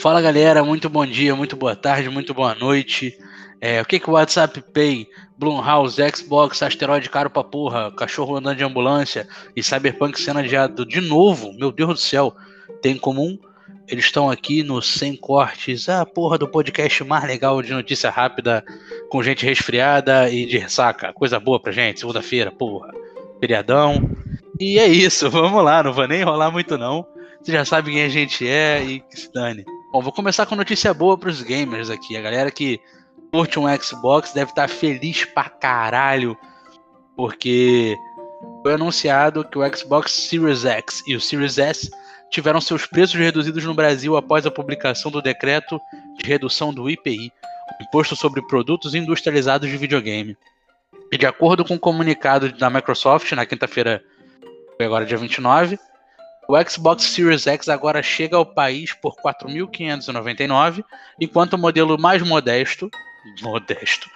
Fala galera, muito bom dia, muito boa tarde, muito boa noite. É, o que, que o WhatsApp Pay, Blumhouse, Xbox, asteroide caro pra porra, cachorro andando de ambulância e Cyberpunk sendo adiado de novo, meu Deus do céu, tem em comum? Eles estão aqui no Sem Cortes, a porra do podcast mais legal de notícia rápida, com gente resfriada e de ressaca. Coisa boa pra gente, segunda-feira, porra. Feriadão. E é isso, vamos lá, não vou nem enrolar muito não. Você já sabe quem a gente é e que se dane. Bom, vou começar com notícia boa pros gamers aqui. A galera que curte um Xbox deve estar feliz pra caralho, porque foi anunciado que o Xbox Series X e o Series S tiveram seus preços reduzidos no Brasil após a publicação do decreto de redução do IPI, Imposto sobre Produtos Industrializados de Videogame. E de acordo com o um comunicado da Microsoft, na quinta-feira, agora dia 29, o Xbox Series X agora chega ao país por 4.599, enquanto o modelo mais modesto, modesto,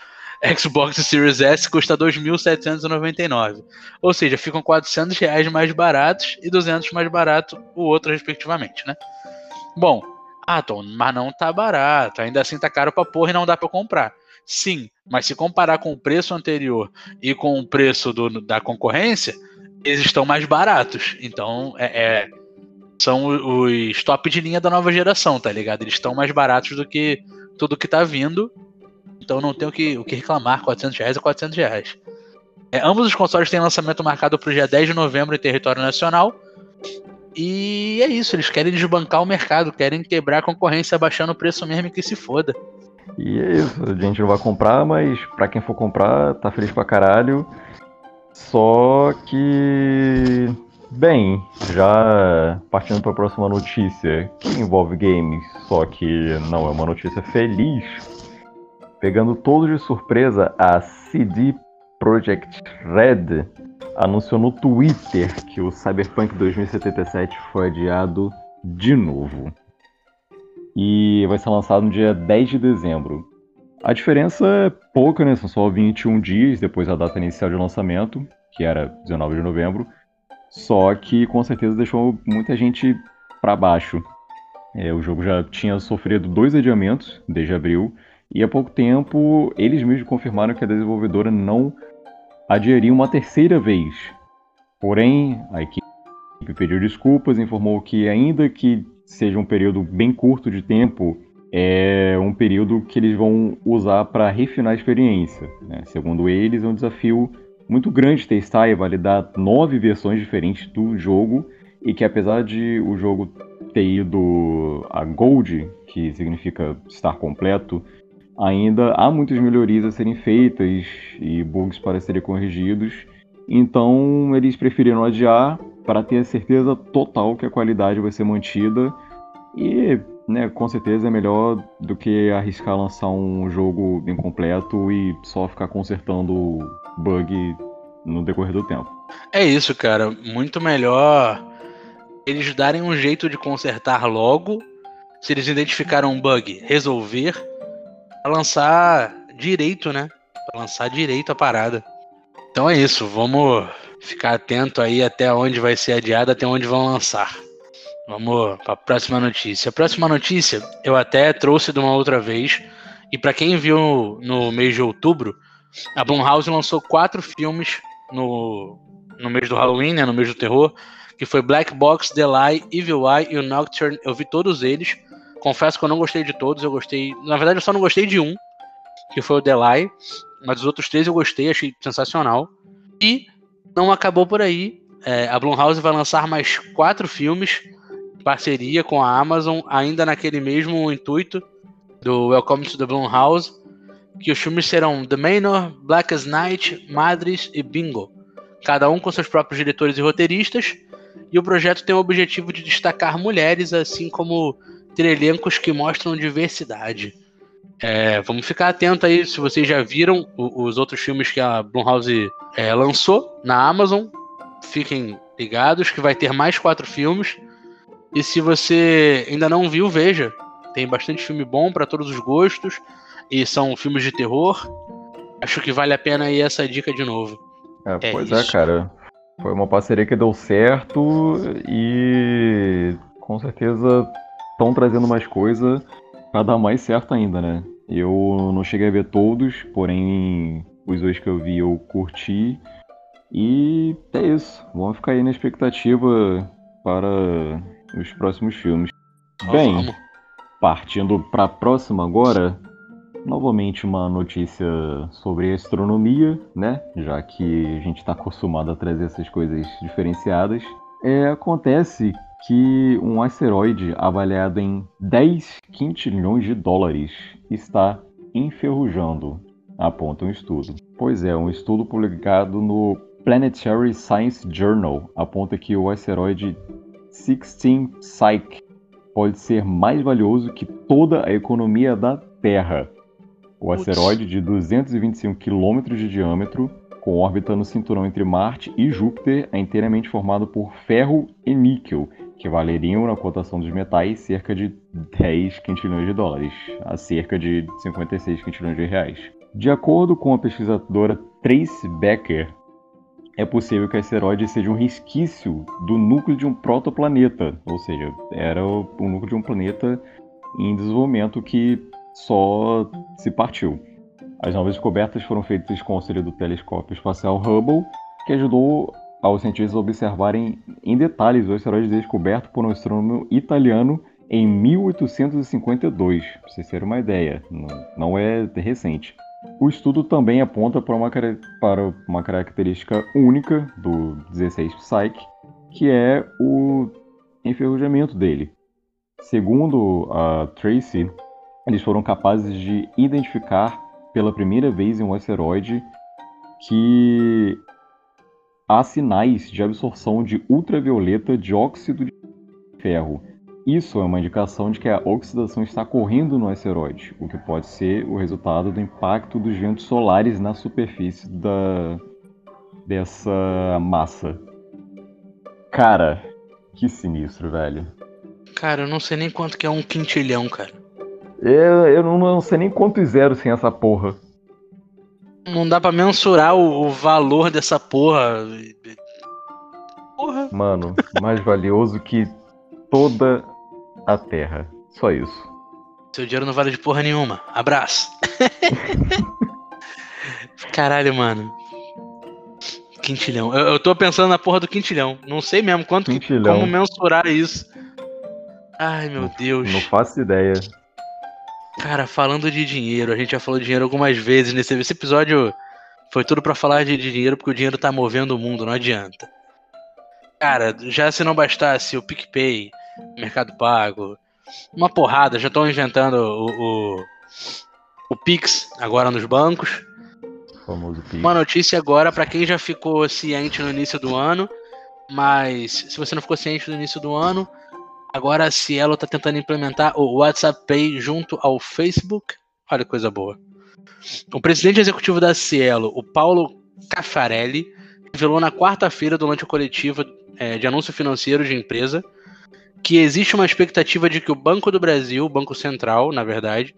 Xbox Series S custa 2.799. Ou seja, ficam 400 reais mais baratos e 200 mais barato o outro, respectivamente, né? Bom, ah, mas não tá barato. Ainda assim tá caro pra porra e não dá pra comprar. Sim, mas se comparar com o preço anterior e com o preço do, da concorrência, eles estão mais baratos. Então, é, é, são os top de linha da nova geração, tá ligado? Eles estão mais baratos do que tudo que tá vindo então não tem o que, o que reclamar, 400 reais é 400 reais. É, ambos os consoles têm lançamento marcado para o dia 10 de novembro em território nacional. E é isso, eles querem desbancar o mercado, querem quebrar a concorrência abaixando o preço mesmo que se foda. E é isso, a gente não vai comprar, mas para quem for comprar, tá feliz pra caralho. Só que. Bem, já partindo para a próxima notícia, que envolve games, só que não é uma notícia feliz, Pegando todos de surpresa, a CD Projekt Red anunciou no Twitter que o Cyberpunk 2077 foi adiado de novo. E vai ser lançado no dia 10 de dezembro. A diferença é pouca, né? São só 21 dias depois da data inicial de lançamento, que era 19 de novembro. Só que com certeza deixou muita gente para baixo. É, o jogo já tinha sofrido dois adiamentos desde abril e há pouco tempo, eles mesmos confirmaram que a desenvolvedora não adiaria uma terceira vez. Porém, a equipe pediu desculpas e informou que, ainda que seja um período bem curto de tempo, é um período que eles vão usar para refinar a experiência. Né? Segundo eles, é um desafio muito grande testar e validar nove versões diferentes do jogo e que apesar de o jogo ter ido a Gold, que significa estar completo, ainda há muitas melhorias a serem feitas e bugs para serem corrigidos. Então eles preferiram adiar para ter a certeza total que a qualidade vai ser mantida e, né, com certeza é melhor do que arriscar lançar um jogo incompleto e só ficar consertando bug no decorrer do tempo. É isso, cara. Muito melhor eles darem um jeito de consertar logo. Se eles identificaram um bug, resolver pra lançar direito, né? Pra lançar direito a parada. Então é isso, vamos ficar atento aí até onde vai ser adiado, até onde vão lançar. Vamos para a próxima notícia. A próxima notícia eu até trouxe de uma outra vez. E para quem viu no mês de outubro, a Blumhouse lançou quatro filmes no, no mês do Halloween, né, no mês do terror, que foi Black Box, The Lie, Evil Eye e o Nocturne. Eu vi todos eles. Confesso que eu não gostei de todos, eu gostei. Na verdade, eu só não gostei de um, que foi o Delay. Mas os outros três eu gostei, achei sensacional. E não acabou por aí. É, a Blumhouse vai lançar mais quatro filmes parceria com a Amazon, ainda naquele mesmo intuito do Welcome to the Blumhouse, que os filmes serão The Manor, Black as Night, Madres e Bingo, cada um com seus próprios diretores e roteiristas. E o projeto tem o objetivo de destacar mulheres, assim como ter elencos que mostram diversidade. É, vamos ficar atento aí se vocês já viram os outros filmes que a Blumhouse é, lançou na Amazon. Fiquem ligados que vai ter mais quatro filmes. E se você ainda não viu, veja. Tem bastante filme bom para todos os gostos. E são filmes de terror. Acho que vale a pena aí essa dica de novo. É, é pois é, cara. Foi uma parceria que deu certo e com certeza estão trazendo mais coisa para dar mais certo ainda, né? Eu não cheguei a ver todos, porém os dois que eu vi eu curti. E é isso. Vamos ficar aí na expectativa para os próximos filmes. Bem, partindo para a próxima agora, novamente uma notícia sobre astronomia, né? Já que a gente está acostumado a trazer essas coisas diferenciadas. É, acontece que um asteroide avaliado em 10 quintilhões de dólares está enferrujando, aponta um estudo. Pois é, um estudo publicado no Planetary Science Journal aponta que o asteroide 16 Psyche pode ser mais valioso que toda a economia da Terra. O asteroide de 225 km de diâmetro, com órbita no cinturão entre Marte e Júpiter, é inteiramente formado por ferro e níquel, que valeriam na cotação dos metais cerca de 10 quintilhões de dólares, a cerca de 56 quintilhões de reais. De acordo com a pesquisadora Trace Becker, é possível que o asteroide seja um resquício do núcleo de um protoplaneta, ou seja, era o, o núcleo de um planeta em desenvolvimento que só se partiu. As novas descobertas foram feitas com o auxílio do telescópio espacial Hubble, que ajudou aos cientistas a observarem em detalhes o asteroide descoberto por um astrônomo italiano em 1852, para vocês terem uma ideia, não é recente. O estudo também aponta para uma, para uma característica única do 16 Psyche, que é o enferrujamento dele. Segundo a Tracy, eles foram capazes de identificar pela primeira vez em um asteroide que há sinais de absorção de ultravioleta de óxido de ferro. Isso é uma indicação de que a oxidação está ocorrendo no asteroide, o que pode ser o resultado do impacto dos ventos solares na superfície da dessa massa. Cara, que sinistro, velho. Cara, eu não sei nem quanto que é um quintilhão, cara. Eu, eu não, não sei nem quantos zeros sem essa porra. Não dá pra mensurar o, o valor dessa porra. Porra. Mano, mais valioso que toda a Terra. Só isso. Seu dinheiro não vale de porra nenhuma. Abraço. Caralho, mano. Quintilhão. Eu, eu tô pensando na porra do quintilhão. Não sei mesmo quanto quintilhão. como mensurar isso. Ai, meu Deus. Não faço ideia. Cara, falando de dinheiro, a gente já falou de dinheiro algumas vezes nesse esse episódio. Foi tudo para falar de, dinheiro, porque o dinheiro tá movendo o mundo, não adianta. Cara, já se não bastasse o PicPay, Mercado Pago, uma porrada, já estão inventando o, o, o Pix agora nos bancos. Uma notícia agora para quem já ficou ciente no início do ano, mas se você não ficou ciente no início do ano, Agora a Cielo está tentando implementar o WhatsApp Pay junto ao Facebook. Olha que coisa boa. O presidente executivo da Cielo, o Paulo Caffarelli, revelou na quarta-feira, durante a coletiva é, de anúncio financeiro de empresa, que existe uma expectativa de que o Banco do Brasil, o Banco Central, na verdade,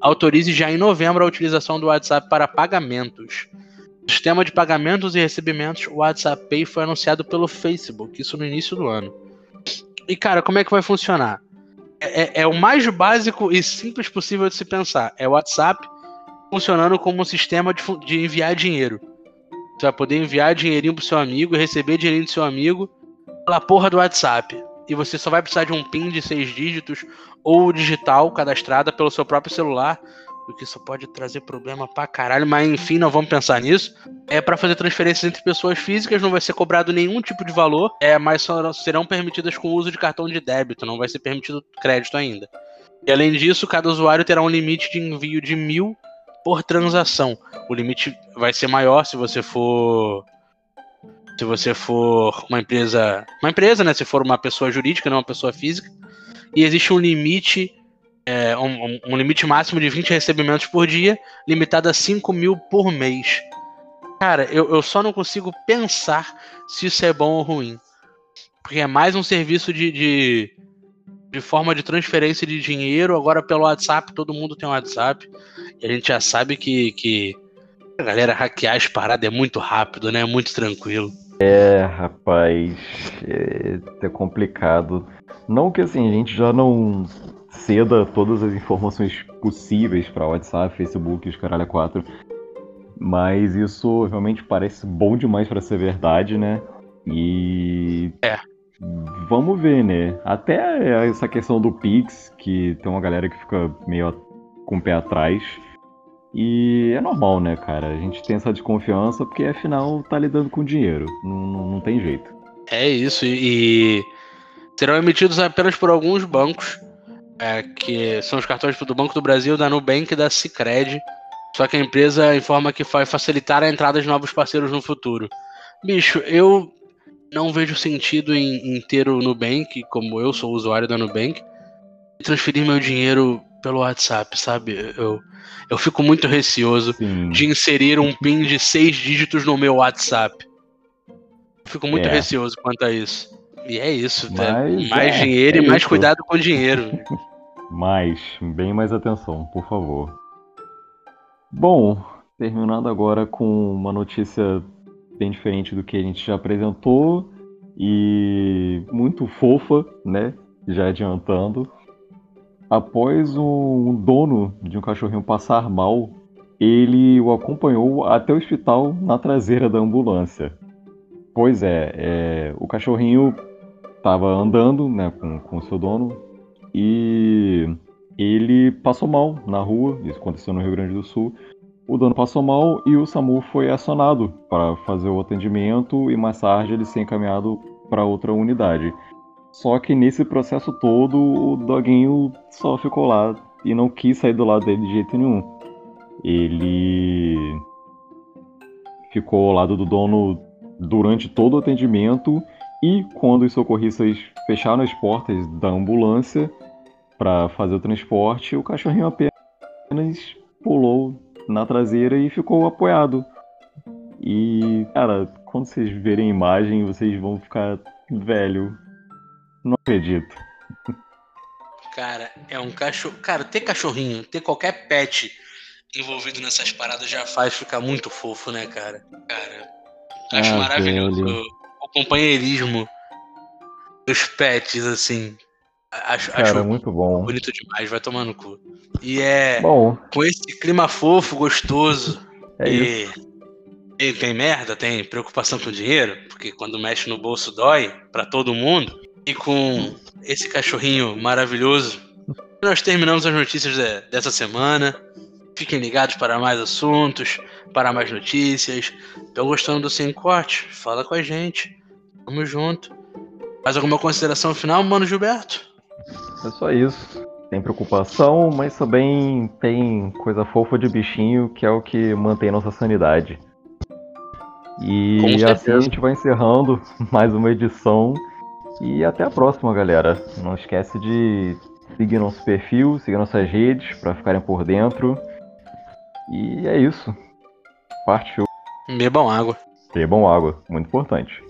autorize já em novembro a utilização do WhatsApp para pagamentos. O sistema de pagamentos e recebimentos WhatsApp Pay foi anunciado pelo Facebook, isso no início do ano. E, cara, como é que vai funcionar? É, é, é, o mais básico e simples possível de se pensar. É o WhatsApp funcionando como um sistema de, de enviar dinheiro. Você vai poder enviar dinheirinho pro seu amigo, receber dinheirinho do seu amigo pela porra do WhatsApp. E você só vai precisar de um PIN de seis dígitos ou digital cadastrada pelo seu próprio celular porque isso pode trazer problema pra caralho, mas enfim, não vamos pensar nisso. É para fazer transferências entre pessoas físicas, não vai ser cobrado nenhum tipo de valor, é, mas serão permitidas com o uso de cartão de débito, não vai ser permitido crédito ainda. E além disso, cada usuário terá um limite de envio de mil por transação. O limite vai ser maior se você for se você for uma empresa, uma empresa, né? Se for uma pessoa jurídica, não uma pessoa física. E existe um limite é, um, um, limite máximo de 20 recebimentos por dia, limitado a 5 mil por mês. Cara, eu, eu só não consigo pensar se isso é bom ou ruim. Porque é mais um serviço de, de, de forma de transferência de dinheiro. Agora pelo WhatsApp, todo mundo tem um WhatsApp. E a gente já sabe que, que a galera hackear as paradas é muito rápido, né? É muito tranquilo. É, rapaz, é, é complicado. Não que assim, a gente já não ceda todas as informações possíveis para WhatsApp, Facebook e os caralho 4. Mas isso realmente parece bom demais para ser verdade, né? E. É. Vamos ver, né? Até essa questão do Pix, que tem uma galera que fica meio com o pé atrás. E é normal, né, cara? A gente tem essa desconfiança porque afinal tá lidando com dinheiro. Não, não, não tem jeito. É isso, e serão emitidos apenas por alguns bancos, é, que são os cartões do Banco do Brasil, da Nubank e da Cicred. Só que a empresa informa que vai facilitar a entrada de novos parceiros no futuro. Bicho, eu não vejo sentido em, em ter o Nubank, como eu sou usuário da Nubank, transferir meu dinheiro pelo WhatsApp, sabe? Eu, eu fico muito receoso Sim. de inserir um PIN de seis dígitos no meu WhatsApp. Fico muito É. receoso quanto a isso. E é isso, tá? Mais é, dinheiro é e mais isso. cuidado com o dinheiro. Mais, bem mais atenção, por favor. Bom, terminando agora com uma notícia bem diferente do que a gente já apresentou e muito fofa, né? Já adiantando. Após um dono de um cachorrinho passar mal, ele o acompanhou até o hospital na traseira da ambulância. Pois é, é, o cachorrinho estava andando né, com o seu dono e ele passou mal na rua, isso aconteceu no Rio Grande do Sul. O dono passou mal e o SAMU foi acionado para fazer o atendimento e mais tarde ele ser encaminhado para outra unidade. Só que nesse processo todo o doguinho só ficou lá e não quis sair do lado dele de jeito nenhum. Ele ficou ao lado do dono durante todo o atendimento e quando os socorristas fecharam as portas da ambulância para fazer o transporte, o cachorrinho apenas pulou na traseira e ficou apoiado. E, cara, quando vocês verem a imagem, vocês vão ficar velho. Não acredito. Cara, é um cachorro. Cara, ter cachorrinho, ter qualquer pet envolvido nessas paradas já faz ficar muito fofo, né, cara? Cara, acho Ah, maravilhoso velho. o companheirismo dos pets, assim. Acho, Cara, acho muito bom. bonito demais, vai tomar no cu. E é Bom, com esse clima fofo, gostoso. é isso. e, e tem merda, tem preocupação com dinheiro, porque quando mexe no bolso dói pra todo mundo. E com esse cachorrinho maravilhoso, nós terminamos as notícias de- dessa semana. Fiquem ligados para mais assuntos, para mais notícias. Estão gostando do Sem Corte? Fala com a gente. Tamo junto. Mais alguma consideração final, mano Gilberto? É só isso. Tem preocupação, mas também tem coisa fofa de bichinho, que é o que mantém nossa sanidade. E assim a gente vai encerrando mais uma edição. E até a próxima, galera. Não esquece de seguir nosso perfil, seguir nossas redes para ficarem por dentro. E é isso. Partiu. Bebam água. Bebam água, muito importante.